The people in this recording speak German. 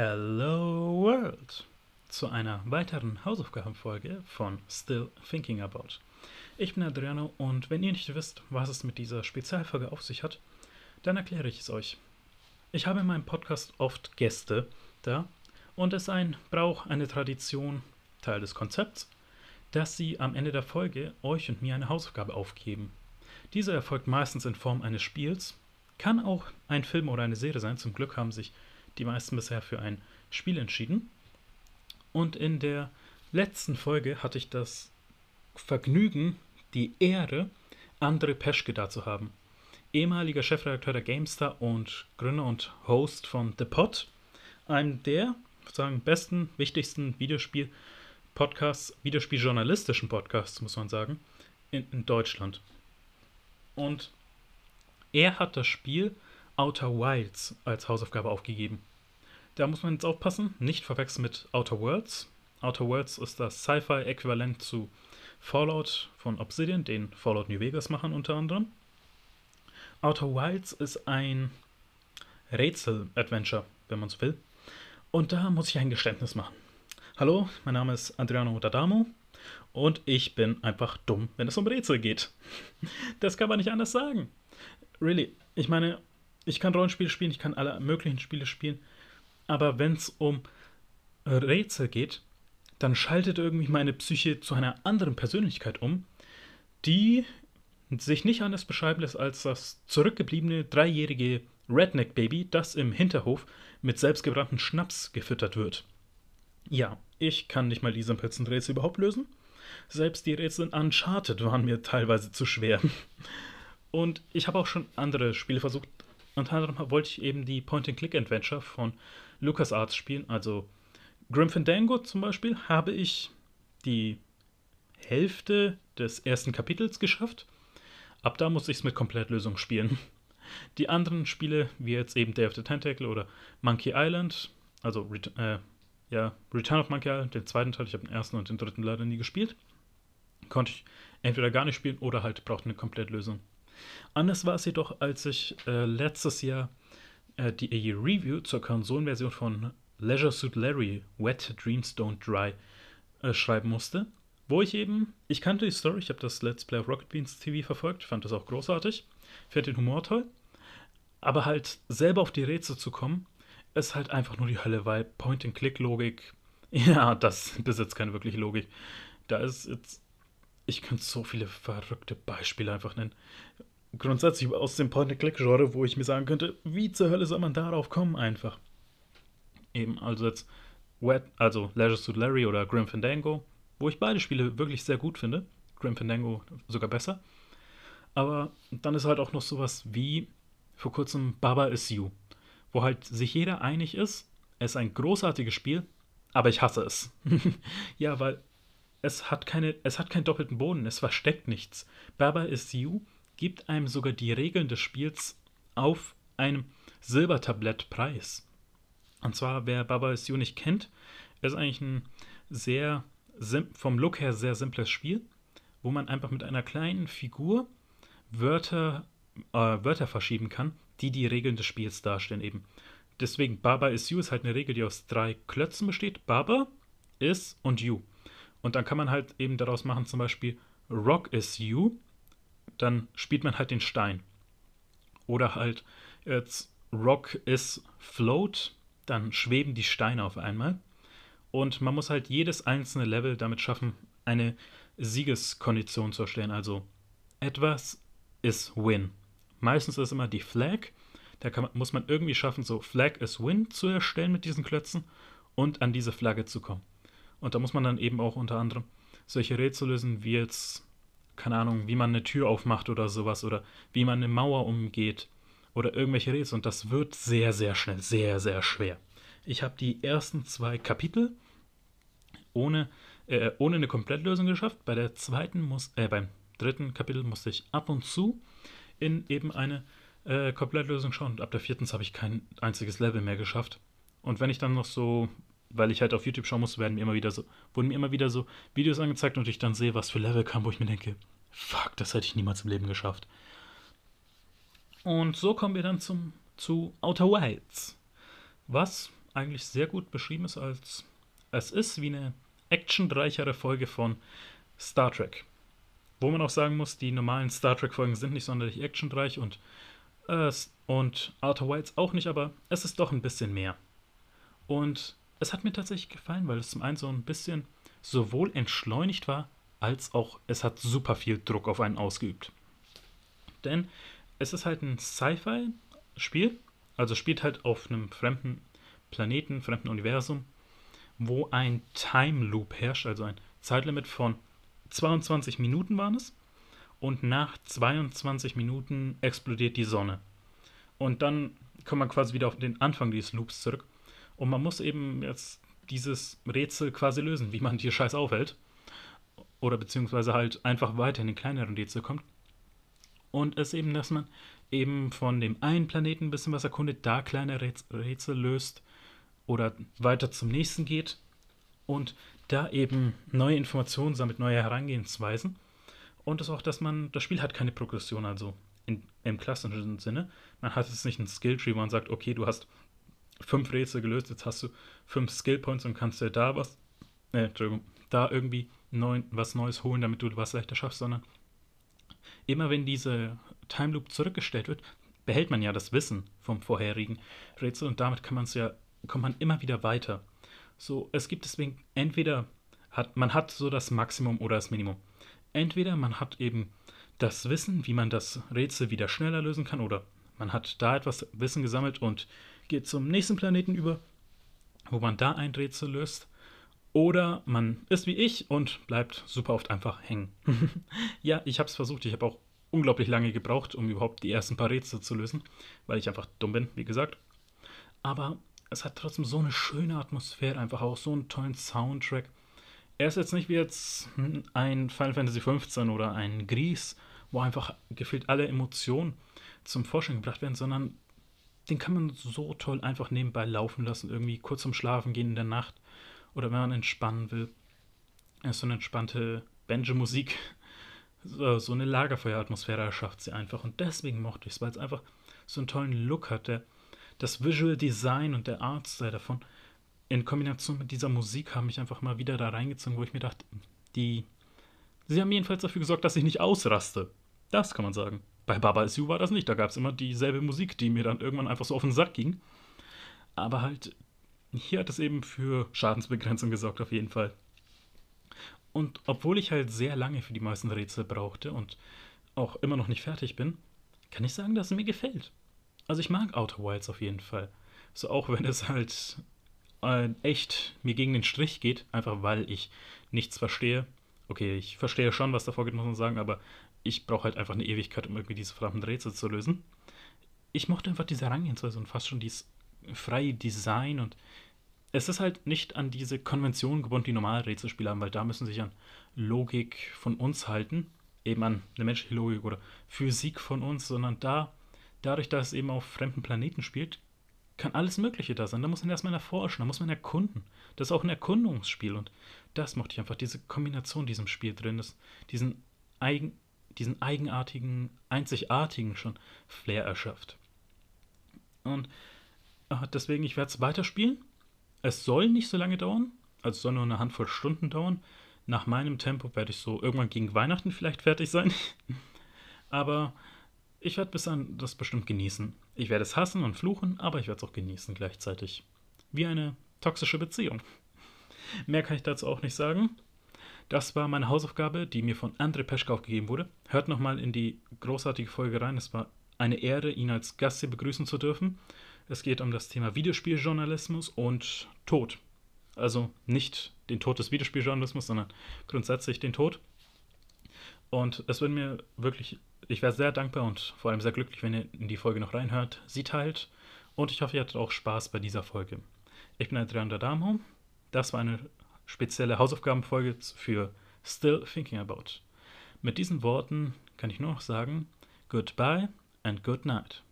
Hello World zu einer weiteren Hausaufgabenfolge von Still Thinking About. Ich bin Adriano und wenn ihr nicht wisst, was es mit dieser Spezialfolge auf sich hat, dann erkläre ich es euch. Ich habe in meinem Podcast oft Gäste da und es ist ein Brauch, eine Tradition, Teil des Konzepts, dass sie am Ende der Folge euch und mir eine Hausaufgabe aufgeben. Diese erfolgt meistens in Form eines Spiels, kann auch ein Film oder eine Serie sein. Zum Glück haben sich die meisten bisher für ein Spiel entschieden. Und in der letzten Folge hatte ich das Vergnügen, die Ehre, André Peschke da zu haben. Ehemaliger Chefredakteur der GameStar und Gründer und Host von The Pod, einem der sagen, besten, wichtigsten Videospiel-Podcasts, Videospieljournalistischen Podcasts, muss man sagen, in, in Deutschland. Und er hat das Spiel Outer Wilds als Hausaufgabe aufgegeben. Da muss man jetzt aufpassen, nicht verwechseln mit Outer Worlds. Outer Worlds ist das Sci-Fi-Äquivalent zu Fallout von Obsidian, den Fallout New Vegas machen unter anderem. Outer Wilds ist ein Rätsel-Adventure, wenn man so will. Und da muss ich ein Geständnis machen. Hallo, mein Name ist Adriano D'Adamo und ich bin einfach dumm, wenn es um Rätsel geht. Das kann man nicht anders sagen. Really, ich meine, ich kann Rollenspiele spielen, ich kann alle möglichen Spiele spielen, aber wenn es um Rätsel geht, dann schaltet irgendwie meine Psyche zu einer anderen Persönlichkeit um, die sich nicht anders beschreiben lässt als das zurückgebliebene dreijährige Redneck-Baby, das im Hinterhof mit selbstgebrannten Schnaps gefüttert wird. Ja, ich kann nicht mal die simpelsten Rätsel überhaupt lösen. Selbst die Rätsel in Uncharted waren mir teilweise zu schwer. Und ich habe auch schon andere Spiele versucht. Unter anderem wollte ich eben die Point-and-Click-Adventure von LucasArts spielen. Also Grim Fandango zum Beispiel habe ich die Hälfte des ersten Kapitels geschafft. Ab da musste ich es mit Komplettlösung spielen. Die anderen Spiele, wie jetzt eben Day of the Tentacle oder Monkey Island, also äh, ja, Return of Monkey Island, den zweiten Teil, ich habe den ersten und den dritten leider nie gespielt, konnte ich entweder gar nicht spielen oder halt brauchte eine Komplettlösung. Anders war es jedoch, als ich äh, letztes Jahr äh, die Review zur Konsolenversion von Leisure Suit Larry Wet Dreams Don't Dry äh, schreiben musste. Wo ich eben, ich kannte die Story, ich habe das Let's Play of Rocket Beans TV verfolgt, fand das auch großartig, fand den Humor toll. Aber halt selber auf die Rätsel zu kommen, ist halt einfach nur die Hölle, weil Point-and-Click-Logik, ja, das besitzt keine wirkliche Logik. Da ist jetzt, ich könnte so viele verrückte Beispiele einfach nennen grundsätzlich aus dem Point-and-Click-Genre, wo ich mir sagen könnte, wie zur Hölle soll man darauf kommen einfach? Eben, also jetzt Wet, also Leisure Suit Larry oder Grim Fandango, wo ich beide Spiele wirklich sehr gut finde. Grim Fandango sogar besser. Aber dann ist halt auch noch sowas wie vor kurzem Baba is You, wo halt sich jeder einig ist, es ist ein großartiges Spiel, aber ich hasse es. ja, weil es hat keine, es hat keinen doppelten Boden, es versteckt nichts. Baba is You gibt einem sogar die Regeln des Spiels auf einem Silbertablett preis. Und zwar, wer Baba Is You nicht kennt, ist eigentlich ein sehr, vom Look her sehr simples Spiel, wo man einfach mit einer kleinen Figur Wörter, äh, Wörter verschieben kann, die die Regeln des Spiels darstellen eben. Deswegen, Baba is You ist halt eine Regel, die aus drei Klötzen besteht. Baba, is und you. Und dann kann man halt eben daraus machen, zum Beispiel Rock is you dann spielt man halt den Stein. Oder halt jetzt Rock is Float, dann schweben die Steine auf einmal. Und man muss halt jedes einzelne Level damit schaffen, eine Siegeskondition zu erstellen. Also etwas ist Win. Meistens ist es immer die Flag. Da man, muss man irgendwie schaffen, so Flag is Win zu erstellen mit diesen Klötzen und an diese Flagge zu kommen. Und da muss man dann eben auch unter anderem solche Rätsel lösen, wie jetzt keine Ahnung, wie man eine Tür aufmacht oder sowas oder wie man eine Mauer umgeht oder irgendwelche Rätsel. Und das wird sehr, sehr schnell, sehr, sehr schwer. Ich habe die ersten zwei Kapitel ohne, äh, ohne eine Komplettlösung geschafft. Bei der zweiten muss, äh, beim dritten Kapitel musste ich ab und zu in eben eine äh, Komplettlösung schauen. Und ab der vierten habe ich kein einziges Level mehr geschafft. Und wenn ich dann noch so weil ich halt auf YouTube schauen muss, werden mir immer wieder so, wurden mir immer wieder so Videos angezeigt und ich dann sehe, was für Level kam, wo ich mir denke, fuck, das hätte ich niemals im Leben geschafft. Und so kommen wir dann zum, zu Outer Wilds. Was eigentlich sehr gut beschrieben ist als es ist wie eine actionreichere Folge von Star Trek. Wo man auch sagen muss, die normalen Star Trek-Folgen sind nicht sonderlich actionreich und, äh, und Outer Wilds auch nicht, aber es ist doch ein bisschen mehr. Und es hat mir tatsächlich gefallen, weil es zum einen so ein bisschen sowohl entschleunigt war, als auch es hat super viel Druck auf einen ausgeübt. Denn es ist halt ein Sci-Fi-Spiel, also spielt halt auf einem fremden Planeten, fremden Universum, wo ein Time Loop herrscht, also ein Zeitlimit von 22 Minuten waren es. Und nach 22 Minuten explodiert die Sonne. Und dann kommt man quasi wieder auf den Anfang dieses Loops zurück. Und man muss eben jetzt dieses Rätsel quasi lösen, wie man die Scheiß aufhält. Oder beziehungsweise halt einfach weiter in den kleineren Rätsel kommt. Und es eben, dass man eben von dem einen Planeten ein bisschen was erkundet, da kleine Rätsel löst oder weiter zum nächsten geht und da eben neue Informationen sammelt, neue Herangehensweisen. Und das auch, dass man, das Spiel hat keine Progression, also in, im klassischen Sinne. Man hat jetzt nicht einen Skilltree, wo man sagt, okay, du hast fünf Rätsel gelöst, jetzt hast du fünf Skillpoints und kannst dir da was, äh, Entschuldigung, da irgendwie neu, was Neues holen, damit du was leichter schaffst, sondern immer wenn diese Time Loop zurückgestellt wird, behält man ja das Wissen vom vorherigen Rätsel und damit kann man es ja, kommt man immer wieder weiter. So, es gibt deswegen entweder hat man hat so das Maximum oder das Minimum. Entweder man hat eben das Wissen, wie man das Rätsel wieder schneller lösen kann, oder man hat da etwas Wissen gesammelt und geht zum nächsten Planeten über, wo man da ein Rätsel löst. Oder man ist wie ich und bleibt super oft einfach hängen. ja, ich habe es versucht. Ich habe auch unglaublich lange gebraucht, um überhaupt die ersten paar Rätsel zu lösen, weil ich einfach dumm bin, wie gesagt. Aber es hat trotzdem so eine schöne Atmosphäre, einfach auch so einen tollen Soundtrack. Er ist jetzt nicht wie jetzt ein Final Fantasy XV oder ein Gries, wo einfach gefühlt alle Emotionen zum Vorschein gebracht werden, sondern den kann man so toll einfach nebenbei laufen lassen, irgendwie kurz zum Schlafen gehen in der Nacht oder wenn man entspannen will. Er ist so eine entspannte Banjo-Musik, so eine Lagerfeueratmosphäre erschafft sie einfach und deswegen mochte ich es, weil es einfach so einen tollen Look hat, der das Visual Design und der Artstyle davon in Kombination mit dieser Musik haben mich einfach mal wieder da reingezogen, wo ich mir dachte, die. Sie haben jedenfalls dafür gesorgt, dass ich nicht ausraste. Das kann man sagen. Bei Baba Is You war das nicht. Da gab es immer dieselbe Musik, die mir dann irgendwann einfach so auf den Sack ging. Aber halt, hier hat es eben für Schadensbegrenzung gesorgt, auf jeden Fall. Und obwohl ich halt sehr lange für die meisten Rätsel brauchte und auch immer noch nicht fertig bin, kann ich sagen, dass es mir gefällt. Also ich mag Outer Wilds auf jeden Fall. So auch wenn es halt äh, echt mir gegen den Strich geht, einfach weil ich nichts verstehe. Okay, ich verstehe schon, was davor geht, muss man sagen, aber ich brauche halt einfach eine Ewigkeit, um irgendwie diese verdammten Rätsel zu lösen. Ich mochte einfach diese Herangehensweise und fast schon dieses freie Design und es ist halt nicht an diese Konventionen gebunden, die normale Rätselspiele haben, weil da müssen sich an Logik von uns halten, eben an eine menschliche Logik oder Physik von uns, sondern da dadurch, dass es eben auf fremden Planeten spielt, kann alles Mögliche da sein. Da muss man erstmal erforschen, da muss man erkunden. Das ist auch ein Erkundungsspiel und das mochte ich einfach, diese Kombination diesem Spiel drin, das, diesen, eigen, diesen eigenartigen, einzigartigen schon Flair erschafft. Und äh, deswegen, ich werde es weiterspielen. Es soll nicht so lange dauern, also es soll nur eine Handvoll Stunden dauern. Nach meinem Tempo werde ich so irgendwann gegen Weihnachten vielleicht fertig sein. Aber ich werde bis dann das bestimmt genießen. Ich werde es hassen und fluchen, aber ich werde es auch genießen gleichzeitig. Wie eine toxische Beziehung. Mehr kann ich dazu auch nicht sagen. Das war meine Hausaufgabe, die mir von André Peschka aufgegeben wurde. Hört nochmal in die großartige Folge rein. Es war eine Ehre, ihn als Gast hier begrüßen zu dürfen. Es geht um das Thema Videospieljournalismus und Tod. Also nicht den Tod des Videospieljournalismus, sondern grundsätzlich den Tod. Und es würde mir wirklich ich wäre sehr dankbar und vor allem sehr glücklich, wenn ihr in die Folge noch reinhört, sie teilt und ich hoffe, ihr hattet auch Spaß bei dieser Folge. Ich bin Adrian D'Adamo. Das war eine spezielle Hausaufgabenfolge für Still Thinking About. Mit diesen Worten kann ich nur noch sagen, goodbye and good night.